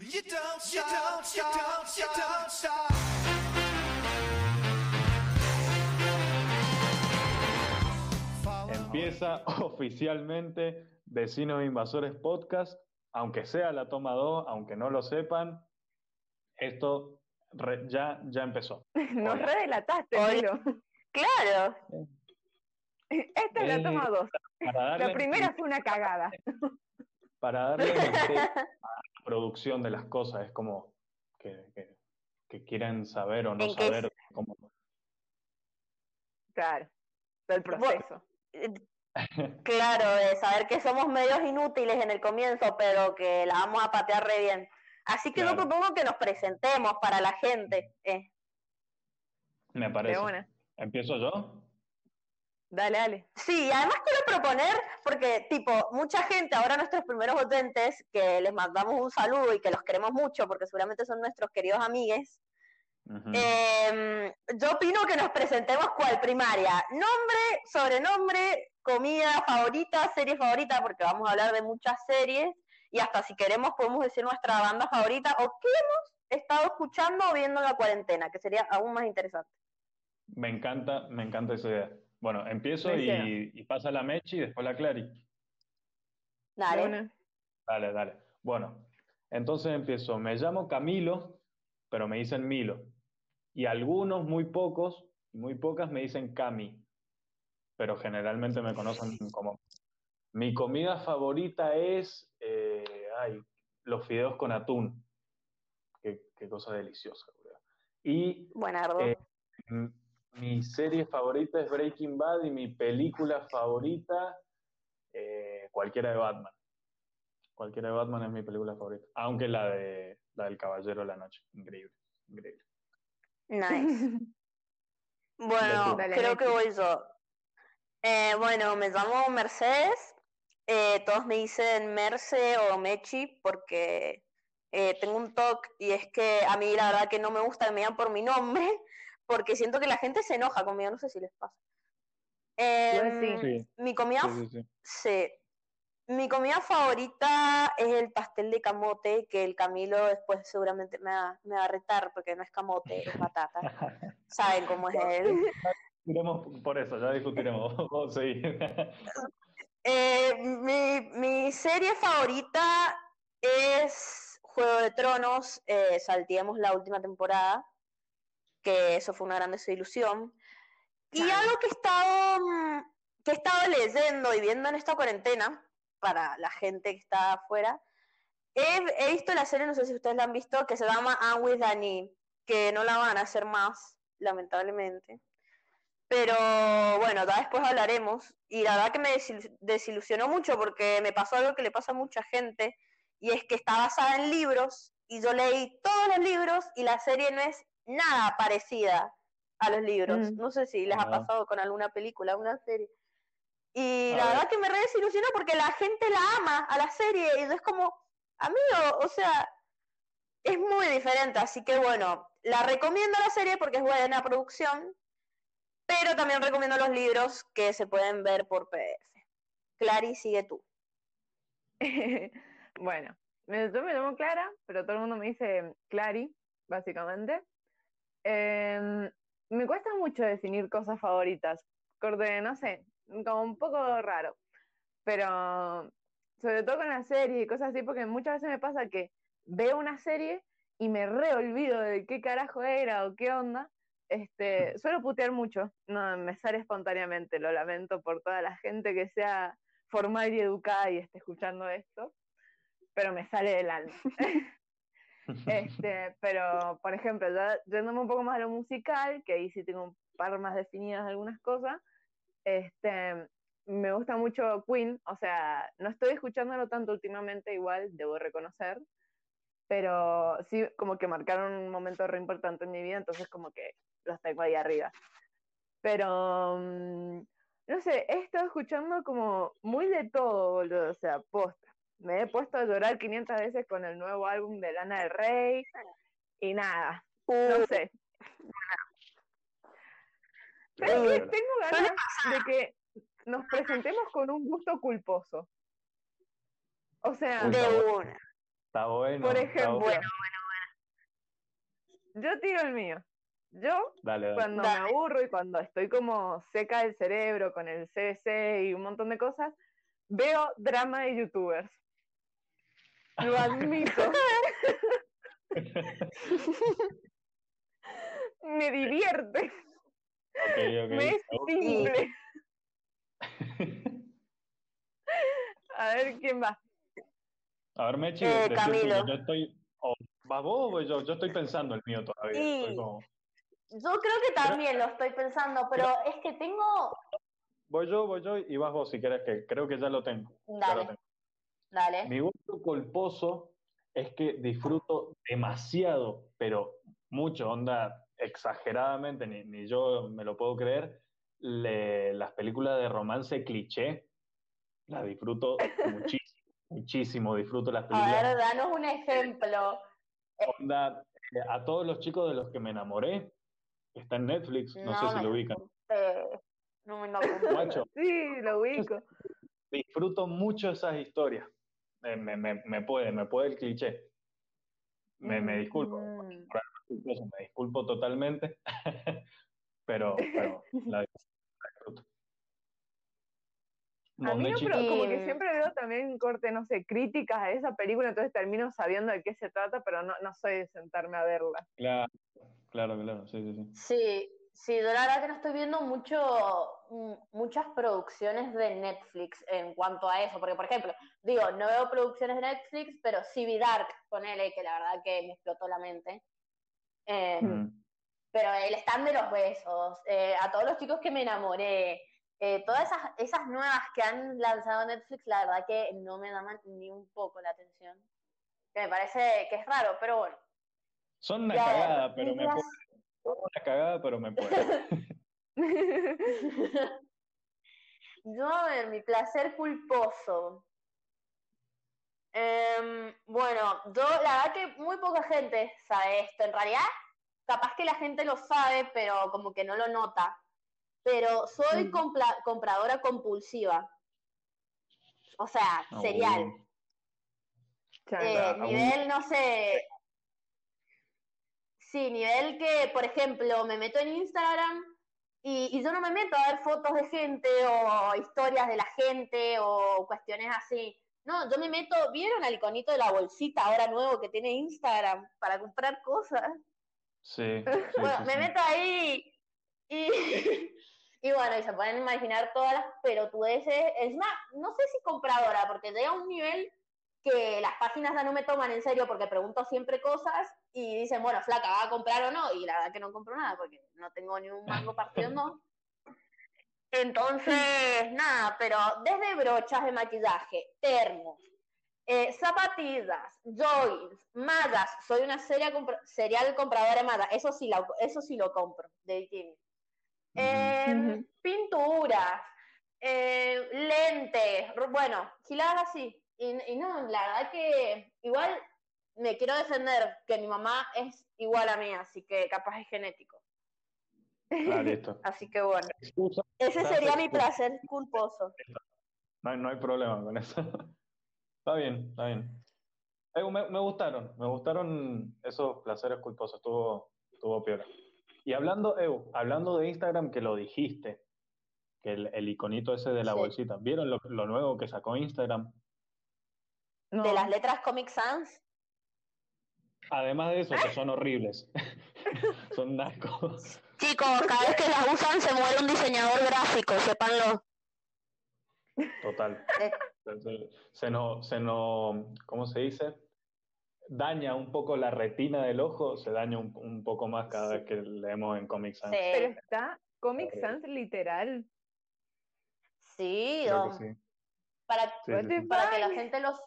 You don't stop, you don't, you don't stop. Empieza oficialmente Vecinos Invasores Podcast, aunque sea la toma 2, aunque no lo sepan, esto re- ya, ya empezó. Nos Hola. redelataste. Milo. Claro, Esta es la Eh, toma dos. Para darle, La primera fue una cagada. para darle la producción de las cosas, es como que, que- que quieren saber o no ¿En qué saber cómo. Claro. Del proceso. claro, de saber que somos medios inútiles en el comienzo, pero que la vamos a patear re bien. Así que yo Claro. propongo que nos presentemos para la gente. eh. Me parece. ¿Empiezo yo? Dale, dale. Sí, además quiero proponer, porque tipo, mucha gente, ahora nuestros primeros oyentes, que les mandamos un saludo y que los queremos mucho, porque seguramente son nuestros queridos amigues. Eh, yo opino que nos presentemos cual primaria. Nombre, sobrenombre, comida favorita, serie favorita, porque vamos a hablar de muchas series. Y hasta si queremos podemos decir nuestra banda favorita o qué hemos estado escuchando o viendo en la cuarentena, que sería aún más interesante. Me encanta, me encanta esa idea. Bueno, empiezo y, pasa la Mechi y después la Clary. Dale. Dale, dale. Bueno, entonces empiezo. Me llamo Camilo, pero me dicen Milo. Y algunos, muy pocos, y muy pocas me dicen Cami, pero generalmente me conocen como... Mi comida favorita es, eh, ay, los fideos con atún. Qué, qué cosa deliciosa, boludo. Y Buenardo. Eh, mi serie favorita es Breaking Bad y mi película favorita, eh, cualquiera de Batman. Cualquiera de Batman es mi película favorita. Aunque la de la del Caballero de la Noche. Increíble. Increíble. Nice. Bueno, Dale, creo que voy yo. Eh, bueno, me llamo Mercedes. Eh, todos me dicen Merce o Mechi porque eh, tengo un toque y es que a mí la verdad que no me gusta que me digan por mi nombre porque siento que la gente se enoja conmigo, no sé si les pasa. Em, sí. Mi comida, Sí, sí. Mi comida favorita es el pastel de camote, que el Camilo después seguramente me va, me va a retar porque no es camote, es batata. Saben cómo es él. Discutiremos por eso, ya discutiremos. Vamos a seguir. Eh, mi, mi serie favorita es Juego de Tronos. Eh, salteemos la última temporada, que eso fue una gran desilusión. Y Claro. algo que he estado, mm, que he estado leyendo y viendo en esta cuarentena, para la gente que está afuera, he, he visto la serie, no sé si ustedes la han visto, que se llama I'm with Annie, que no la van a hacer más, lamentablemente. Pero bueno, ya después hablaremos. Y la verdad que me desil- desilusionó mucho porque me pasó algo que le pasa a mucha gente, y es que está basada en libros, y yo leí todos los libros, y la serie no es nada parecida a los libros. Mm. No sé si les ha Ah. pasado con alguna película, una serie. Y A la ver. verdad que me re desilusionó porque la gente la ama a la serie, y es como, amigo, o sea, es muy diferente. Así que bueno, la recomiendo la serie porque es buena producción, pero también recomiendo los libros que se pueden ver por PDF. Clary, sigue tú. bueno, me- yo me llamo Clara, pero todo el mundo me dice Clary, básicamente. Em, me cuesta mucho definir cosas favoritas, corte, no sé, como un poco raro, pero sobre todo con las series y cosas así, porque muchas veces me pasa que veo una serie y me reolvido de qué carajo era o qué onda. Este, suelo putear mucho, no me sale espontáneamente, lo lamento por toda la gente que sea formal y educada y esté escuchando esto, pero me sale del alma. Este, pero, por ejemplo, ya yéndome un poco más a lo musical, que ahí sí tengo un par más definidas algunas cosas, este, me gusta mucho Queen, o sea, no estoy escuchándolo tanto últimamente, igual, debo reconocer, pero sí como que marcaron un momento re importante en mi vida, entonces como que los tengo ahí arriba. Pero, mm, no sé, he estado escuchando como muy de todo, boludo, o sea, posta. Me he puesto a llorar 500 veces con el nuevo álbum de Lana del Rey y nada, no sé. Pero Uh, es que tengo ganas de que nos presentemos con un gusto culposo. O sea, De está bueno. una. Está bueno. Por está ejemplo, bueno. yo tiro el mío. Yo, Dale, dale. cuando Dale. me aburro y cuando estoy como seca del cerebro con el CBC y un montón de cosas, veo drama de youtubers. Lo admito. me divierte. Ok, ok. Me es simple. A ver quién va. A ver, Mechi, Eh, Camilo. yo estoy. ¿Vas vos o voy yo? Yo estoy pensando el mío todavía. Sí. Estoy como- Yo creo que también lo estoy pensando, pero es que tengo. Voy yo, voy yo y vas vos si querés, que creo que ya lo tengo. Ya lo Dale, tengo. Dale. Mi gusto culposo es que disfruto demasiado, pero mucho, onda, exageradamente, ni, ni yo me lo puedo creer, le- las películas de romance cliché, las disfruto muchísimo, muchísimo, disfruto las A películas. ver, danos un ejemplo. Onda, eh, a todos los chicos de los que me enamoré, que está en Netflix, no, sé si lo ubican. No me. Guacho, Sí, lo ubico. disfruto mucho esas historias. Me, me, me, me puede, me puede el cliché. Me, me disculpo, Mm. me disculpo totalmente, pero, pero la disfruto. A mí no, pero como que Y- siempre veo también corte, no sé, críticas a esa película, entonces termino sabiendo de qué se trata, pero no, no soy de sentarme a verla. Claro, claro, claro, sí, sí, sí. Sí, sí, yo la verdad que no estoy viendo mucho, mm, muchas producciones de Netflix en cuanto a eso, porque por ejemplo, digo, no veo producciones de Netflix, pero sí vi Dark, ponele, que la verdad que me explotó la mente. Eh, Mm. pero el stand de los besos, eh, a todos los chicos que me enamoré, eh, todas esas, esas nuevas que han lanzado Netflix, la verdad que no me llaman ni un poco la atención. Que me parece que es raro, pero bueno. Son una Ya, cagada, pero me. Una cagada, pero me puede. Yo, a ver, mi placer culposo. Em, bueno, yo, la verdad que muy poca gente sabe esto. En realidad, capaz que la gente lo sabe, pero como que no lo nota. Pero soy Mm. compla- compradora compulsiva. O sea, cereal. bueno. Chan. Eh, nivel, no sé. Sí, nivel que, por ejemplo, me meto en Instagram y, y yo no me meto a ver fotos de gente o historias de la gente o cuestiones así. No, yo me meto, ¿vieron al iconito de la bolsita ahora nuevo que tiene Instagram para comprar cosas? Sí, sí, Bueno, sí, me sí. meto ahí y, y bueno, y se pueden imaginar todas las pelotudeces. Es más, no sé si compradora, porque llega un nivel que las páginas ya no me toman en serio porque pregunto siempre cosas y dicen, bueno, flaca, ¿va a comprar o no? Y la verdad que no compro nada porque no tengo ni un mango partiendo. Entonces, nada, pero desde brochas de maquillaje, termos, eh, zapatillas, joggings, mallas, soy una seria compra- serial compradora de mallas, eso sí, la- eso sí lo compro, de bikini. Eh, Ujú. Pinturas, eh, lentes, bueno, giladas así. Y, y no, la verdad que igual me quiero defender que mi mamá es igual a mí, así que capaz es genético. Ah, listo. Así que bueno, Excusa, ese Gracias, sería mi placer culposo. No hay, no hay problema con eso. Está bien, está bien. Me, me gustaron, me gustaron esos placeres culposos, estuvo, estuvo piola. Y hablando, Ew, hablando de Instagram, que lo dijiste, que el, el iconito ese de la Sí. bolsita, ¿vieron lo, lo nuevo que sacó Instagram? No. De las letras Comic Sans, Además de eso, que son horribles. son nacos. chicos, cada vez que las usan se muere un diseñador gráfico, sépanlo. Total. Eh. Se, se nos, se nos, ¿cómo se dice? Daña un poco la retina del ojo, se daña un, un poco más cada Sí. vez que leemos en Comic Sans. Pero Sí, está Comic Horrible. Sans literal. sí, Creo o- que sí. para, Sí, What sí, the sí. para que la gente los...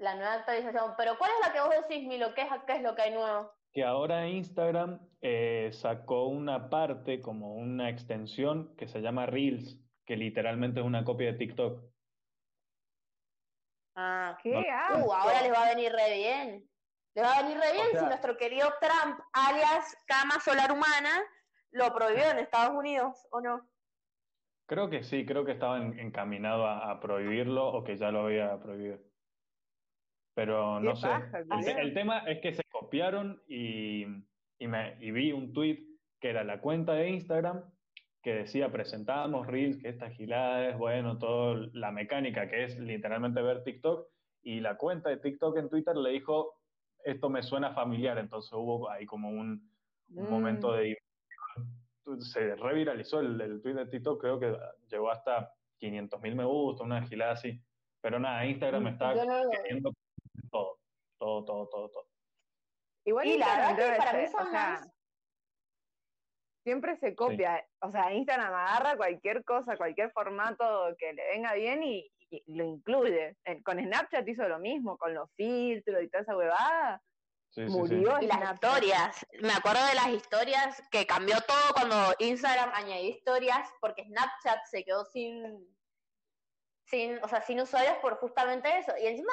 La nueva actualización. Pero ¿cuál es la que vos decís, Milo? ¿Qué es, qué es lo que hay nuevo? Que ahora Instagram eh, sacó una parte, como una extensión, que se llama Reels, que literalmente es una copia de TikTok. Ah, ¿Qué No. Uh, ahora les va a venir re bien. Les va a venir re bien O sea- si nuestro querido Trump, alias cama solar humana, lo prohibió en Estados Unidos, ¿o no? Creo que sí, creo que estaba en- encaminado a, a prohibirlo o que ya lo había prohibido. Pero no sé. paja, El, tema es que se copiaron y, y, me, y vi un tweet que era la cuenta de Instagram que decía presentábamos Reels, que esta gilada es, bueno, toda la mecánica que es literalmente ver TikTok, y la cuenta de TikTok en Twitter le dijo, esto me suena familiar, entonces hubo ahí como un, un Mm. momento de... Se reviralizó el, el tweet de TikTok, creo que llegó hasta 500 mil me gusta, una gilada así. Pero nada, Instagram está Yo no- queriendo todo, todo, todo, todo, todo. Igual Y la Instagram verdad que para mí son o sea, más- siempre se copia. O sea, Instagram agarra cualquier cosa, cualquier formato que le venga bien y, y lo incluye. Con Snapchat hizo lo mismo, con los filtros y toda esa huevada. Sí, sí, sí. Murió Y las historias. Me acuerdo de las historias que cambió todo cuando Instagram añadió historias porque Snapchat se quedó sin, sin, o sea, sin usuarios por justamente eso. Y encima,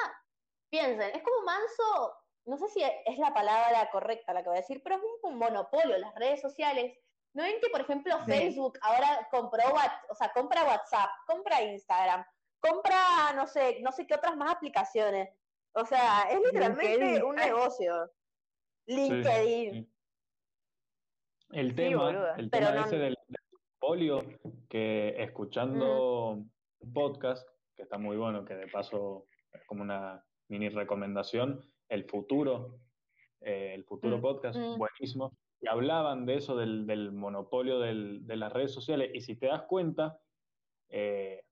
piensen, es como manso, no sé si es la palabra correcta la que voy a decir, pero es un, un monopolio las redes sociales. ¿No ven que, por ejemplo, Sí. Facebook ahora compró, o sea, compra WhatsApp, compra Instagram, compra, no sé, no sé qué otras más aplicaciones? O sea, es literalmente LinkedIn. un negocio. LinkedIn. Sí. El tema, el Pero tema no- ese del, del polio, que escuchando un podcast, que está muy bueno, que de paso es como una mini recomendación, El Futuro, eh, el Futuro Mm, Podcast, mm. buenísimo, y hablaban de eso, del, del monopolio del- de las redes sociales, y si te das cuenta, eh,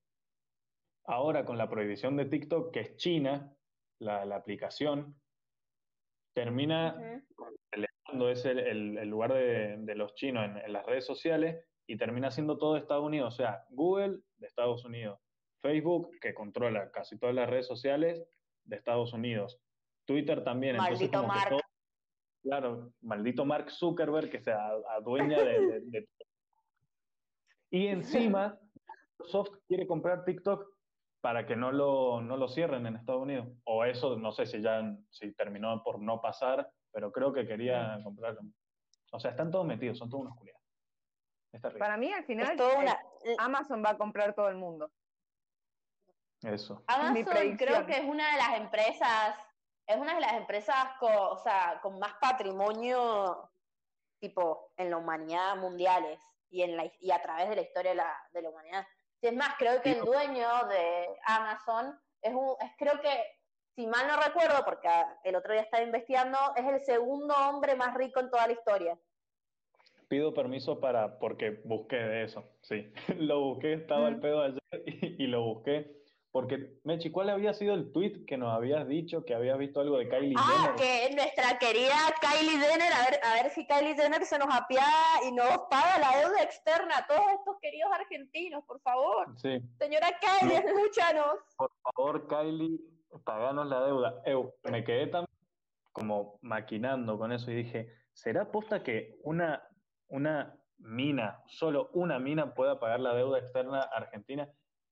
ahora con la prohibición de TikTok, que es China, la, la aplicación, termina el, el- el lugar de, de los chinos en, en las redes sociales y termina siendo todo Estados Unidos. O sea, Google de Estados Unidos, Facebook, que controla casi todas las redes sociales de Estados Unidos, Twitter también. Entonces, Maldito como que Mark. todo- claro, maldito Mark Zuckerberg que se adueña de, de- de todo. Y encima, Microsoft quiere comprar TikTok para que no lo, no lo cierren en Estados Unidos. O eso, no sé si ya si terminó por no pasar, pero creo que quería comprarlo. O sea, están todos metidos, son todos unos culiados. Para mí, al final, Es toda una. Amazon va a comprar todo el mundo. Eso. Amazon creo que es una de las empresas, es una de las empresas con, o sea, con más patrimonio tipo en la humanidad mundiales y en la y a través de la historia de la, de la humanidad. Y es más, creo que el dueño de Amazon es un, es creo que, si mal no recuerdo, porque el otro día estaba investigando, es el segundo hombre más rico en toda la historia. Pido permiso para, porque busqué de eso, sí. lo busqué, estaba el Mm. pedo ayer y, y lo busqué. Porque, Mechi, ¿cuál había sido el tweet que nos habías dicho que habías visto algo de Kylie Ah, Jenner? que nuestra querida Kylie Jenner, a ver, a ver si Kylie Jenner se nos apiada y nos paga la deuda externa a todos estos queridos argentinos, por favor. Sí, Señora Kylie, No. escúchanos. por favor, Kylie, paganos la deuda. Eu, me quedé tan como maquinando con eso y dije, ¿será posta que una, una mina, solo una mina pueda pagar la deuda externa argentina?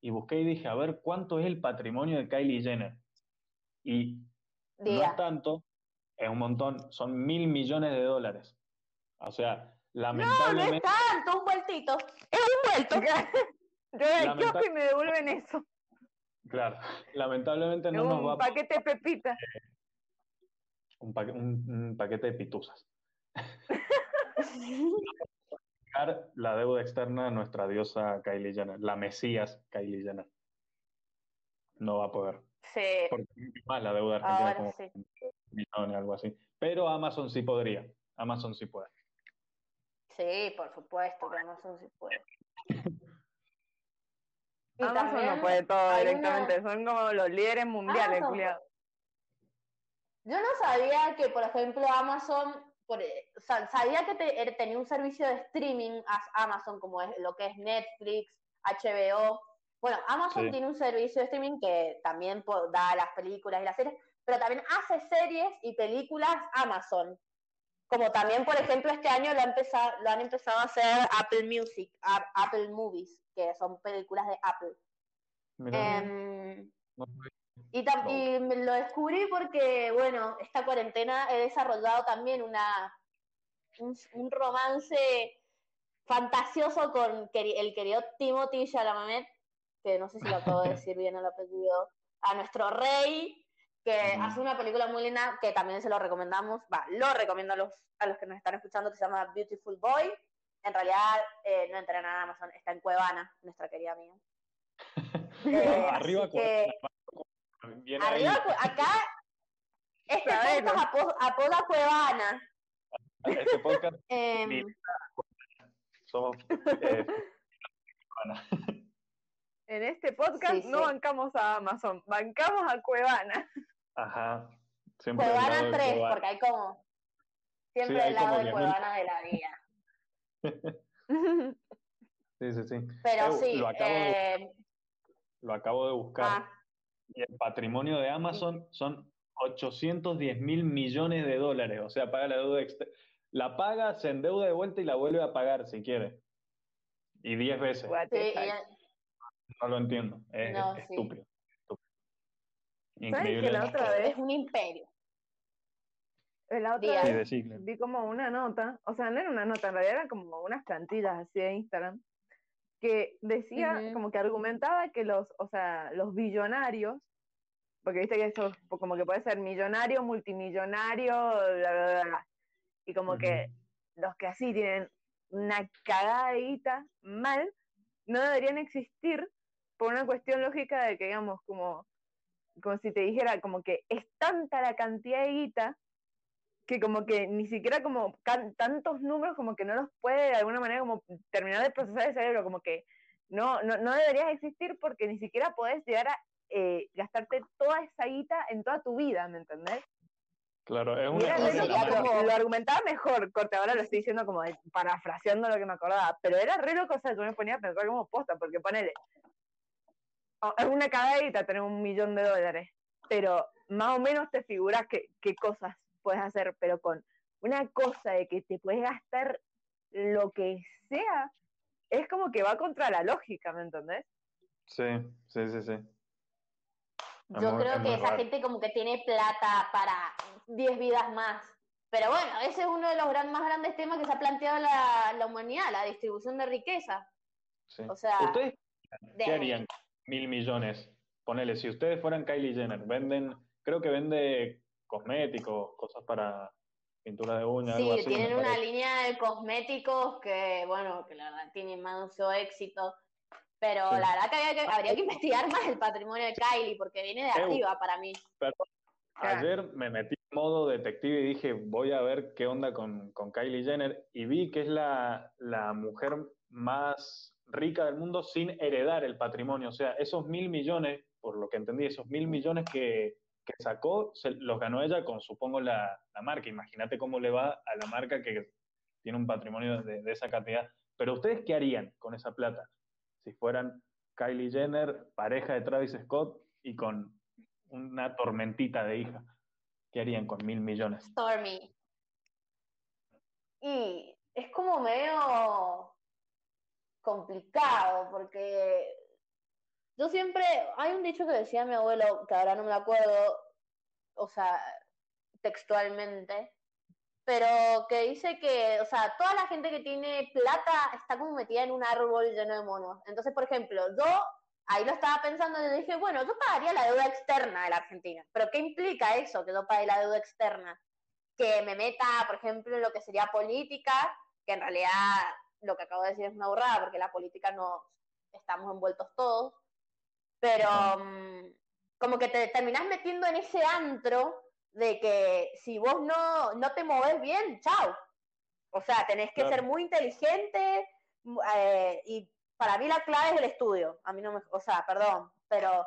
Y busqué y dije, a ver, ¿cuánto es el patrimonio de Kylie Jenner? Y no es tanto, es un montón, son mil millones de dólares. O sea, No, no es lamentablemente, tanto, un vueltito. Es un vuelto. Yo del kiosco y me devuelven eso. claro, lamentablemente no Es nos un va a paquete pepita. un, paque- un- un paquete de pituzas. pagar la deuda externa a nuestra diosa Kylie Jenner, la Mesías Kylie Jenner. No va a poder. Sí, Porque es más la deuda argentina ahora como sí. millones, algo así. Pero Amazon sí podría. Amazon sí puede. Sí, por supuesto que Amazon sí puede. Y Amazon también no puede todo directamente. Son como los líderes mundiales, Amazon. Yo no sabía que, por ejemplo, Amazon, por- o sea, sabía que te- er- tenía un servicio de streaming a Amazon, como es lo que es Netflix, HBO. Bueno, Amazon Sí. tiene un servicio de streaming que también da las películas y las series, pero también hace series y películas Amazon. Como también, por ejemplo, este año lo, ha empezado, lo han empezado a hacer Apple Music, a- Apple Movies, que son películas de Apple. Mirá, no- y, me lo descubrí porque, bueno, esta cuarentena he desarrollado también una un, un romance fantasioso con el querido Timothy Chalamet, que no sé si lo acabo de decir bien el apellido, a nuestro rey. que hace una película muy linda que también se lo recomendamos, va, lo recomiendo a los, a los que nos están escuchando, que se llama Beautiful Boy. En realidad eh, no entra en Amazon, está en Cuevana, nuestra querida amiga. Eh, Arriba, que, Arriba, ahí. Cue- acá, este podcast apo- apoda Cuevana. Este podcast Em, somos eh, En este podcast Sí, no sí. bancamos a Amazon, bancamos a Cuevana. Ajá. Siempre Cuevana de 3, Cuevana. porque hay como siempre hay el lado de 10.000. Cuevana de la vida. Sí, sí, sí. Pero Eh, sí, Lo acabo, de, eh, lo acabo de buscar. ah, Y el patrimonio de Amazon son 810 mil millones de dólares. O sea, paga la deuda exter- La paga, se endeuda de vuelta y la vuelve a pagar si quiere. Y 10 veces. Sí. No lo entiendo. Es, No, es sí. estúpido. estúpido. que la otra vez- es un imperio. La otra. Sí, vez vi como una nota, o sea, no era una nota, en realidad eran como unas plantillas así de Instagram, que decía, como que argumentaba que los, o sea, los billonarios, porque viste que eso como que puede ser millonario, multimillonario, bla, bla, bla, bla, y como que los que así tienen una cagada de guita mal, no deberían existir por una cuestión lógica de que, digamos, como, como si te dijera, como que es tanta la cantidad de guita que como que ni siquiera como tantos números como que no los puede de alguna manera como terminar de procesar el cerebro, como que no, no, no deberías existir porque ni siquiera podés llegar a eh, gastarte toda esa guita en toda tu vida, ¿me entendés? Claro, es una como- marca- lo argumentaba mejor, corte, ahora lo estoy diciendo como de- parafraseando lo que me acordaba, pero era re loco, o sea, yo me ponía a pensar como posta, porque ponele, oh, es una cagadita tener un millón de dólares, pero más o menos te figuras qué, qué cosas puedes hacer, pero con una cosa de que te puedes gastar lo que sea, es como que va contra la lógica, ¿me entendés? Sí, sí, sí, sí. Es Yo muy- creo es que esa raro. gente como que tiene plata para 10 vidas más. Pero bueno, ese es uno de los gran, más grandes temas que se ha planteado la, la humanidad, la distribución de riqueza. Sí. O sea, ¿Ustedes de- qué harían mil millones? Ponele, si ustedes fueran Kylie Jenner, venden, creo que vende cosméticos, cosas para pintura de uñas, algo Sí, así. tienen una línea de cosméticos que, bueno, que la verdad tienen mucho éxito. Pero Sí. la verdad que, había que habría que investigar más el patrimonio de Kylie, porque viene de arriba para mí. Ayer me metí en modo detective y dije, voy a ver qué onda con, con Kylie Jenner y vi que es la, la mujer más rica del mundo sin heredar el patrimonio. O sea, esos mil millones, por lo que entendí, esos mil millones que, que sacó, los ganó ella con, supongo, la, la marca. Imagínate cómo le va a la marca que tiene un patrimonio de, de esa cantidad. Pero ustedes, ¿qué harían con esa plata? Si fueran Kylie Jenner, pareja de Travis Scott y con una tormentita de hija. ¿Qué harían con mil millones? Stormy. Y es como medio complicado, porque yo siempre, hay un dicho que decía mi abuelo, que ahora no me acuerdo, o sea, textualmente, pero que dice que, o sea, toda la gente que tiene plata está como metida en un árbol lleno de monos. Entonces, por ejemplo, yo ahí lo estaba pensando y dije, bueno, yo pagaría la deuda externa de la Argentina, pero ¿qué implica eso, que yo pague la deuda externa? Que me meta, por ejemplo, en lo que sería política, que en realidad lo que acabo de decir es una burrada, porque la política no estamos envueltos todos, pero mm, como que te terminás metiendo en ese antro de que si vos no, no te moves bien, chao. O sea, tenés que Claro. ser muy inteligente eh, y para mí la clave es el estudio. A mí no me, o sea, perdón, pero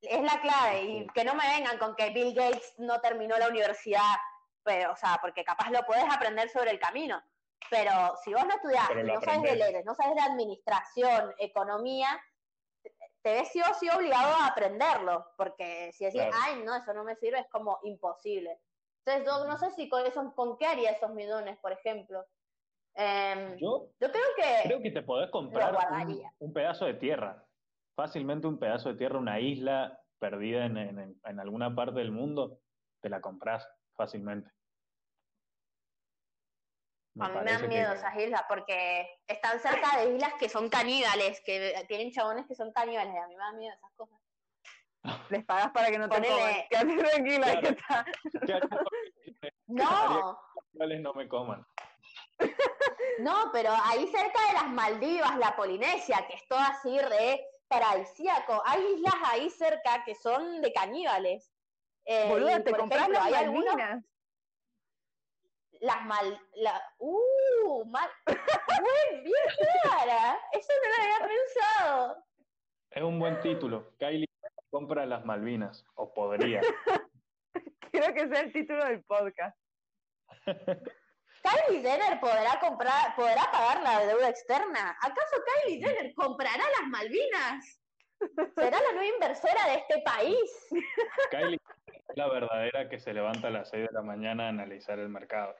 es la clave y que no me vengan con que Bill Gates no terminó la universidad, pero, o sea, porque capaz lo puedes aprender sobre el camino. Pero si vos no estudiás, no sabes de aprendés. leyes, no sabes de administración, economía, te- ves sí o sí obligado a aprenderlo, porque si decís, Claro. ay, no, eso no me sirve, es como imposible. Entonces, yo no sé si con eso, con qué haría esos millones, por ejemplo. Em, yo, Yo creo que, creo que te podés comprar un pedazo de tierra. Fácilmente un pedazo de tierra, una isla perdida en, en- en alguna parte del mundo, te la compras fácilmente. Me a mí me dan miedo que- esas islas, porque están cerca de islas que son caníbales, que tienen chabones que son caníbales, a mí me dan miedo esas cosas. Les pagas para que no te coman. Quédate tranquila, Claro. que está. ¿Qué haría porque No, los no me coman? no, pero ahí cerca de las Maldivas, la Polinesia, que es todo así re paradisíaco, hay islas ahí cerca que son de caníbales. Eh, Boluda, te compras ejemplo, las hay algunos- Malvinas. Las mal, la, uh, mal, buen, bien clara, eso no lo había pensado. Es un buen título. Kylie compra las Malvinas, o podría. Quiero que sea el título del podcast. Kylie Jenner podrá comprar, podrá pagar la deuda externa. ¿Acaso Kylie Jenner comprará las Malvinas? ¿Será la nueva inversora de este país? Kylie es la verdadera que se levanta a las 6 de la mañana a analizar el mercado.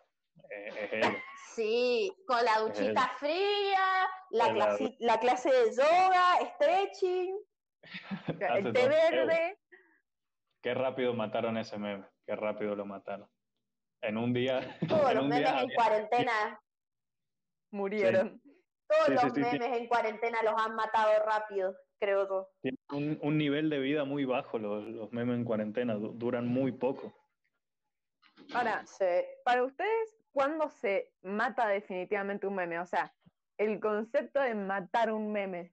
Eh, es. Sí, con la duchita fría, la, clase, la clase de yoga, stretching. El té todo. verde, Qué rápido mataron ese meme. Qué rápido lo mataron. En un día. Todos en los memes día en cuarentena, murieron. todos Sí, los sí, sí. memes en cuarentena los han matado rápido, creo yo. Tienen un, un nivel de vida muy bajo los, los memes en cuarentena. du- duran muy poco. Ahora, Sí. para ustedes, ¿cuándo se mata definitivamente un meme? O sea, el concepto de matar un meme.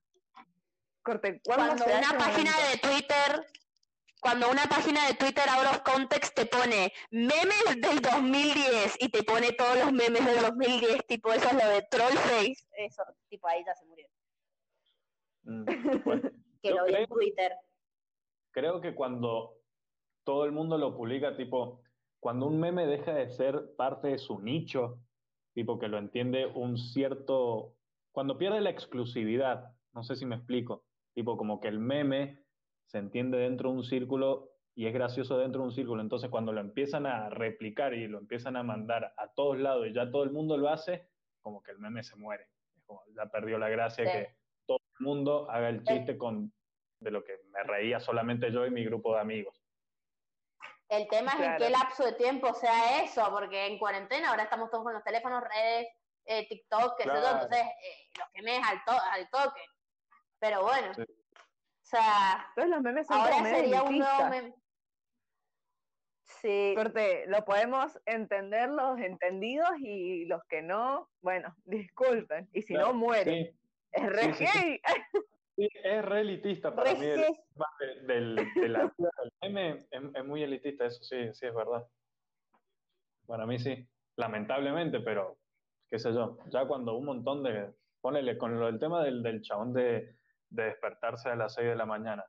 Corte, ¿cuándo Cuando una página momento? de Twitter, cuando una página de Twitter out of context te pone memes del 2010 y te pone todos los memes del 2010, tipo eso es lo de Trollface, eso, tipo ahí ya se murió. Mm, bueno, Que lo vi en Twitter. creo que cuando todo el mundo lo publica, tipo, cuando un meme deja de ser parte de su nicho, tipo que lo entiende un cierto, cuando pierde la exclusividad, no sé si me explico, tipo como que el meme se entiende dentro de un círculo y es gracioso dentro de un círculo, entonces cuando lo empiezan a replicar y lo empiezan a mandar a todos lados y ya todo el mundo lo hace, como que el meme se muere, es como, ya perdió la gracia Sí. que todo el mundo haga el chiste con de lo que me reía solamente yo y mi grupo de amigos. El tema es en qué lapso de tiempo sea eso, porque en cuarentena ahora estamos todos con los teléfonos, redes, eh, TikTok, Claro. entonces eh, los memes al, to- al toque. Pero bueno, Sí. o sea, Entonces los memes son ahora sería un nuevo meme. Sí, Corte, lo podemos entender los entendidos y los que no, bueno, disculpen. Y si Claro, no, mueren. Sí, Es re Sí, sí, sí. gay. sí, es re elitista para Re mí. El gay. tema de, del, de la vida del meme es, es muy elitista, eso sí, sí es verdad. Para mí sí, lamentablemente, pero qué sé yo, ya cuando un montón de, ponele con lo del tema del, del chabón de, de despertarse a las 6 de la mañana.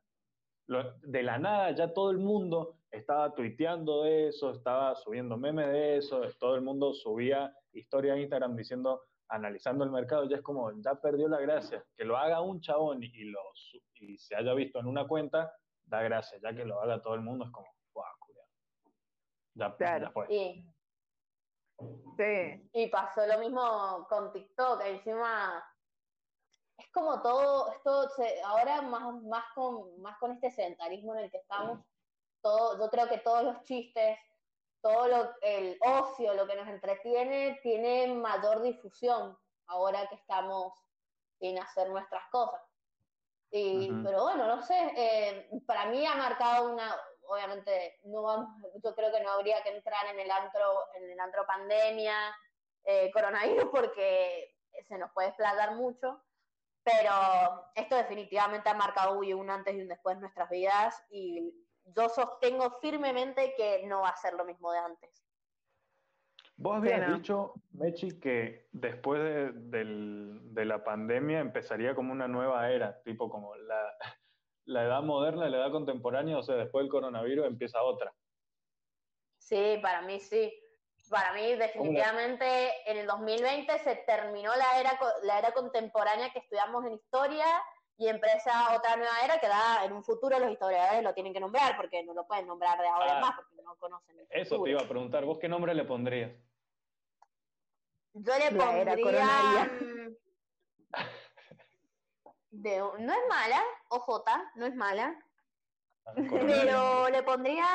Lo- de la nada ya todo el mundo estaba tuiteando de eso, estaba subiendo memes de eso, todo el mundo subía historia a Instagram diciendo, analizando el mercado, ya es como, ya perdió la gracia. Que lo haga un chabón y, lo, su- y se haya visto en una cuenta, da gracia, ya que lo haga todo el mundo es como, guau, culiao". Ya, Claro. ya fue. y, Sí. y pasó lo mismo con TikTok, encima es como todo, esto se- ahora más, más con más con este sedentarismo en el que estamos, todo, yo creo que todos los chistes, todo lo, el ocio, lo que nos entretiene, tiene mayor difusión ahora que estamos sin hacer nuestras cosas. Y, Ujú. Pero bueno, no sé, eh, para mí ha marcado una, obviamente, no vamos, yo creo que no habría que entrar en el antro, en el antro pandemia, eh, coronavirus, porque se nos puede explayar mucho, pero esto definitivamente ha marcado un antes y un después en nuestras vidas y yo sostengo firmemente que no va a ser lo mismo de antes. Vos habías dicho, Mechi, que después de, del- de la pandemia empezaría como una nueva era, tipo como la, la edad moderna, la edad contemporánea, o sea, después del coronavirus empieza otra. Sí, para mí sí. Para mí definitivamente en el 2020 se terminó la era, la era contemporánea que estudiamos en historia y empieza otra nueva era que da en un futuro los historiadores lo tienen que nombrar porque no lo pueden nombrar de ahora en Ah. más porque no conocen el Eso te iba a preguntar, ¿vos qué nombre le pondrías? Yo le La pondría. de- no es mala, OJ, no es mala, Ah, pero le pondría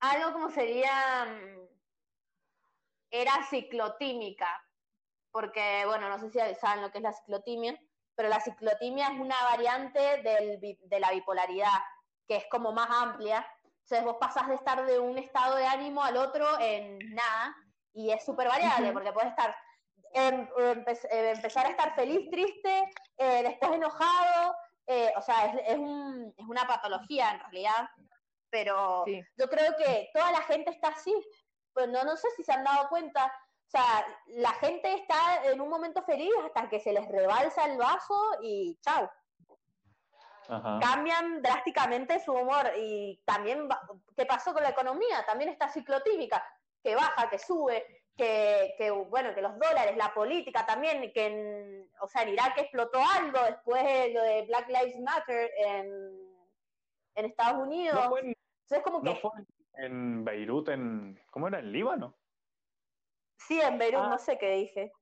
algo como sería. mm, Era ciclotímica, porque, bueno, no sé si saben lo que es la ciclotimia, pero la ciclotimia es una variante del de la bipolaridad, que es como más amplia. Entonces vos pasás de estar de un estado de ánimo al otro en nada y es súper variable porque puedes estar em- empe- eh, empezar a estar feliz, triste, eh, después enojado, eh, o sea, es, es un- es una patología en realidad, pero Sí. yo creo que toda la gente está así, pues no, no sé si se han dado cuenta, sea, la gente está en un momento feliz hasta que se les rebalsa el vaso y chao Ajá. cambian drásticamente su humor y también qué pasó con la economía también está ciclotímica que baja que sube que, que, bueno que los dólares la política también que en, o sea en Irak explotó algo después de lo de Black Lives Matter en, en Estados Unidos ¿No fue, en, entonces como que no fue en Beirut, en, ¿cómo era? ¿En Líbano? Sí en Beirut Ah. no sé qué dije.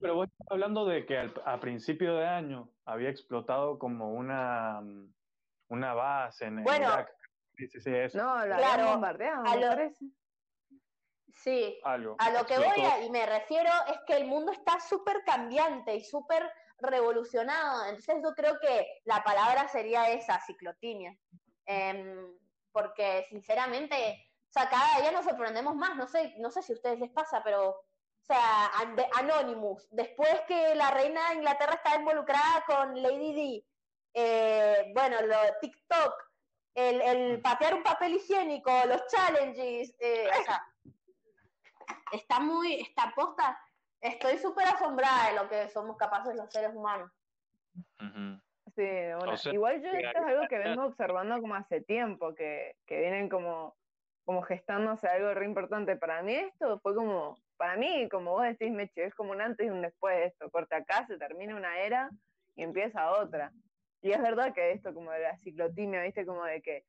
Pero vos estás hablando de que al- a principio de año había explotado como una, una base en, en Bueno. Irak. Sí, sí, sí, eso. No, la Claro, bombardeado, a me lo- parece. sí Algo. A lo que voy a- y me refiero es que el mundo está súper cambiante y súper revolucionado. Entonces yo creo que la palabra sería esa, ciclotimia. Em, porque sinceramente, sea, cada día nos sorprendemos más. No sé, no sé si a ustedes les pasa, pero, o sea, Anonymous, después que la reina de Inglaterra está involucrada con Lady Di, eh, bueno, lo TikTok, el, el patear un papel higiénico, los challenges, eh, o sea, está muy, está posta, estoy súper asombrada de lo que somos capaces los seres humanos. Sí, bueno, O sea, igual yo esto es algo que vengo observando como hace tiempo, que, que vienen como, como gestándose algo re importante. Para mí esto fue como, para mí, como vos decís, Meche, es como un antes y un después de esto. Corta acá, se termina una era y empieza otra. Y es verdad que esto, como de la ciclotimia, viste, como de que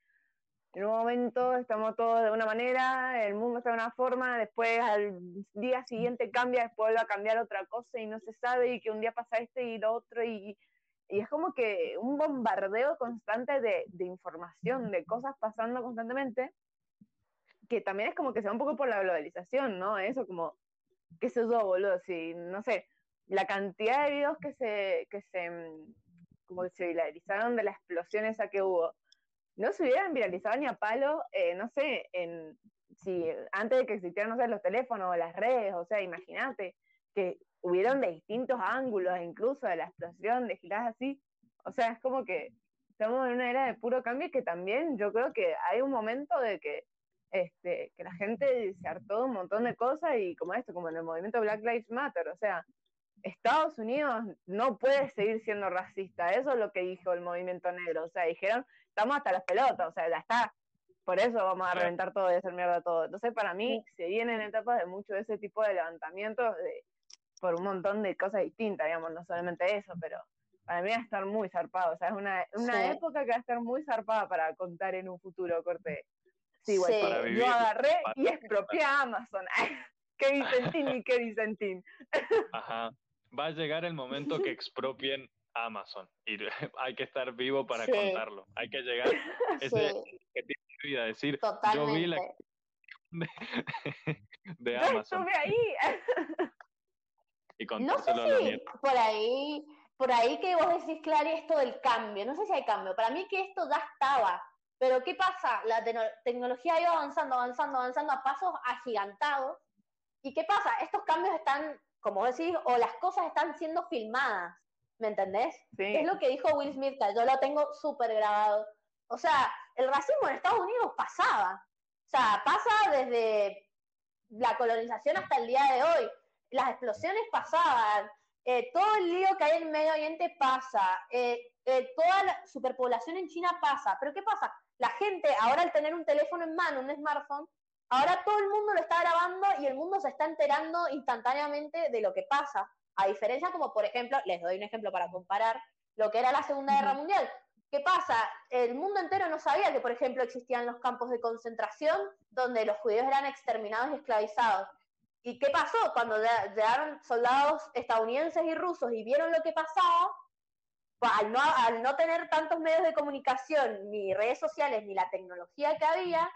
en un momento estamos todos de una manera, el mundo está de una forma, después al día siguiente cambia, después vuelve a cambiar otra cosa y no se sabe, y que un día pasa esto y lo otro, y, y es como que un bombardeo constante de, de información, de cosas pasando constantemente, que también es como que se va un poco por la globalización, ¿no? Eso como, qué sé yo, boludo, si, no sé, la cantidad de videos que se, que se, mm, como que se viralizaron de la explosión esa que hubo, no se hubieran viralizado ni a palo, eh, no sé, en, si antes de que existieran, no sé, los teléfonos o las redes, o sea, imagínate que hubieron de distintos ángulos, incluso de la explosión, de giradas así, o sea, es como que estamos en una era de puro cambio y que también yo creo que hay un momento de que este, que la gente se hartó de un montón de cosas y como esto, como en el movimiento Black Lives Matter, o sea, Estados Unidos no puede seguir siendo racista, eso es lo que dijo el movimiento negro, o sea, dijeron, estamos hasta las pelotas, o sea, ya está, por eso vamos a reventar todo y hacer mierda todo. Entonces, para mí, se vienen etapas de mucho de ese tipo de levantamientos de, por un montón de cosas distintas, digamos, no solamente eso, pero para mí va a estar muy zarpado, o sea, es una, una Sí. época que va a estar muy zarpada para contar en un futuro, corte. Sí, güey, Sí. Para yo agarré para- y expropié a Amazon. ¿Qué Vicentín y qué Vicentín? Ajá. Va a llegar el momento que expropien Amazon y hay que estar vivo para Sí. contarlo. Hay que llegar a ese Sí, vida, decir, totalmente. yo vi la de Yo Amazon estuve ahí. y No sé si por ahí, por ahí que vos decís, Clary, esto del cambio. No sé si hay cambio. Para mí que esto ya estaba. Pero ¿qué pasa? La tecno- tecnología ha ido avanzando, avanzando, avanzando a pasos agigantados. ¿Y qué pasa? Estos cambios están, como decís, o las cosas están siendo filmadas. ¿Me entendés? Sí. Es lo que dijo Will Smith, que yo lo tengo súper grabado. O sea, el racismo en Estados Unidos pasaba. O sea, pasa desde la colonización hasta el día de hoy. Las explosiones pasaban. eh, todo el lío que hay en Medio Oriente pasa. eh, eh, toda la superpoblación en China pasa. Pero ¿qué pasa? La gente, ahora al tener un teléfono en mano, un smartphone, ahora todo el mundo lo está grabando y el mundo se está enterando instantáneamente de lo que pasa. A diferencia como, por ejemplo, les doy un ejemplo para comparar, lo que era la Segunda Guerra. Mundial. ¿Qué pasa? El mundo entero no sabía que, por ejemplo, existían los campos de concentración donde los judíos eran exterminados y esclavizados. ¿Y qué pasó? Cuando lle- llegaron soldados estadounidenses y rusos y vieron lo que pasaba, pues, al no, al no tener tantos medios de comunicación, ni redes sociales, ni la tecnología que había,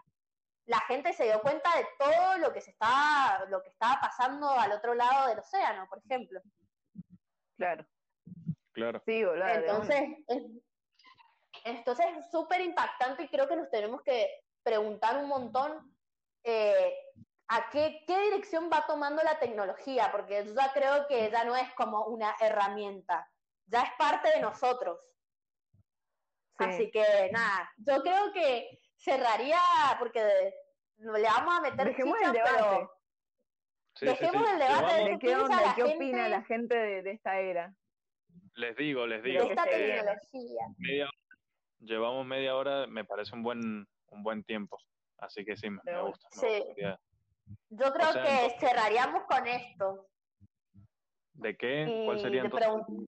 la gente se dio cuenta de todo lo que se estaba, lo que estaba pasando al otro lado del océano, por ejemplo. Claro. Claro. Sí. Entonces, es- Entonces es súper impactante y creo que nos tenemos que preguntar un montón eh, a qué, qué dirección va tomando la tecnología, porque yo ya creo que ya no es como una herramienta, ya es parte de nosotros. Sí. Así que nada, yo creo que cerraría, porque le vamos a meter Dejemos el debate. pero Sí, Dejemos sí. el debate de ¿De qué onda? la ¿Qué gente? opina la gente de, de esta era? les digo, les digo. de esta tecnología. media hora. Llevamos media hora, me parece un buen, un buen tiempo. Así que sí, me, gusta. me Sí. gustaría. Yo creo sea, que entonces- cerraríamos con esto. ¿De qué? ¿Cuál sería entonces?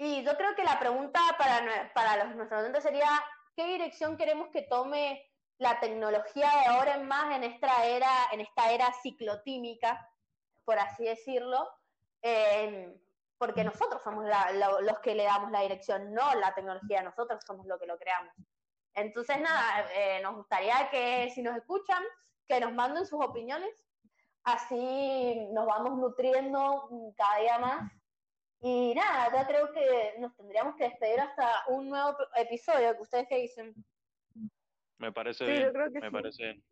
Y yo creo que la pregunta para, para los, nuestros oyentes sería, ¿qué dirección queremos que tome la tecnología de ahora en más en esta era, en esta era ciclotímica, por así decirlo? Porque nosotros somos la- lo- los que le damos la dirección, no la tecnología, nosotros somos los que lo creamos. Entonces, nada, eh, nos gustaría que si nos escuchan, que nos manden sus opiniones, así nos vamos nutriendo cada día más. Y nada, ya creo que nos tendríamos que despedir hasta un nuevo episodio, que ustedes qué dicen. Me parece Sí, bien. yo creo que me sí. parece.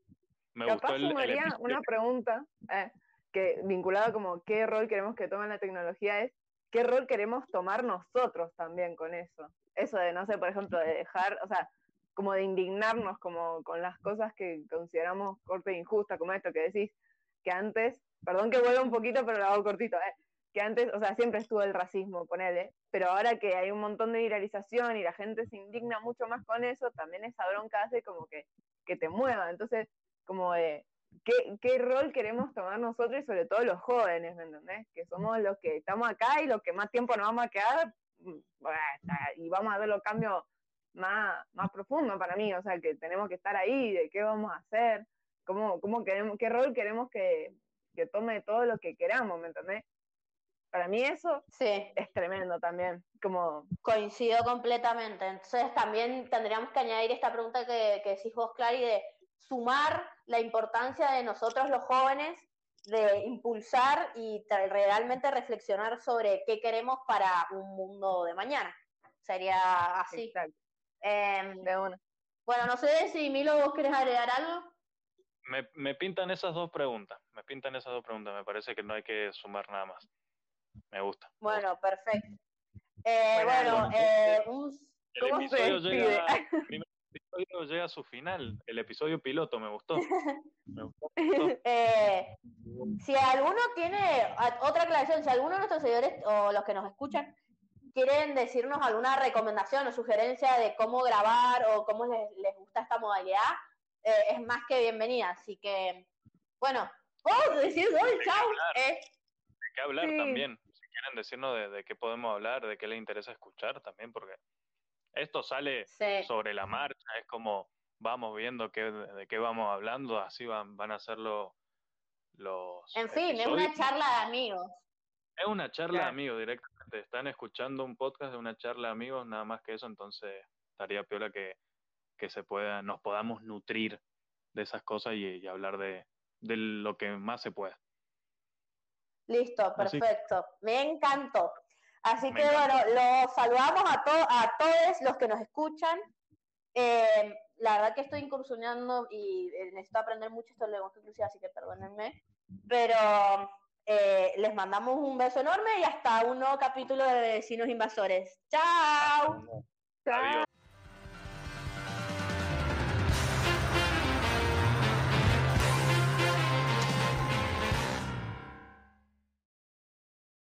Me Capaz gustó el, una pregunta eh, que vinculada como qué rol queremos que tome la tecnología es qué rol queremos tomar nosotros también con eso. Eso de, no sé, por ejemplo, de dejar, o sea, como de indignarnos como con las cosas que consideramos corte e injusta, como esto que decís, que antes, perdón que vuelva un poquito, pero lo hago cortito, eh, que antes, o sea, siempre estuvo el racismo, ponele, pero ahora que hay un montón de viralización y la gente se indigna mucho más con eso, también esa bronca hace como que, que te mueva. Entonces, como de, ¿qué, ¿qué rol queremos tomar nosotros y sobre todo los jóvenes, ¿me entendés? Que somos los que estamos acá y los que más tiempo nos vamos a quedar mm, y vamos a ver los cambios más, más profundos para mí, o sea, que tenemos que estar ahí, de qué vamos a hacer, cómo, cómo queremos, qué rol queremos que, que tome todo lo que queramos, ¿me entendés? Para mí eso Sí, es tremendo también, como, coincido completamente. Entonces también tendríamos que añadir esta pregunta que, que decís vos, Clary, de sumar la importancia de nosotros los jóvenes, de impulsar y realmente reflexionar sobre qué queremos para un mundo de mañana. Sería así. de una. bueno, no sé si Milo, vos querés agregar algo. Me, me pintan esas dos preguntas. Me pintan esas dos preguntas. Me parece que no hay que sumar nada más. Me gusta. Bueno, perfecto. Eh, Bueno, bueno, eh, un- El ¿cómo se episodio llega, el primer episodio llega a su final. El episodio piloto me gustó. Me gustó. eh, si alguno tiene a- otra aclaración, si alguno de nuestros seguidores o los que nos escuchan quieren decirnos alguna recomendación o sugerencia de cómo grabar o cómo les, les gusta esta modalidad, eh, es más que bienvenida. Así que, bueno, vos decís hoy, chao. Eh, ¿De qué hablar Sí. también? Quieren decirnos de, de qué podemos hablar, de qué les interesa escuchar también, porque esto sale sí. sobre la marcha, es como vamos viendo qué, de qué vamos hablando, así van, van a ser los... los En fin, es una charla de amigos. Es una charla de amigos directamente. Están escuchando un podcast de una charla de amigos, nada más que eso, entonces estaría piola que, que se pueda, nos podamos nutrir de esas cosas y, y hablar de, de lo que más se pueda. Listo, Así- perfecto. Me encantó. Así Me que encantó. bueno, los saludamos a, to- a todos los que nos escuchan. Eh, la verdad que estoy incursionando y eh, necesito aprender mucho esto del lenguaje inclusivo, así que perdónenme. Pero eh, les mandamos un beso enorme y hasta un nuevo capítulo de Vecinos Invasores. ¡Chao! Chao.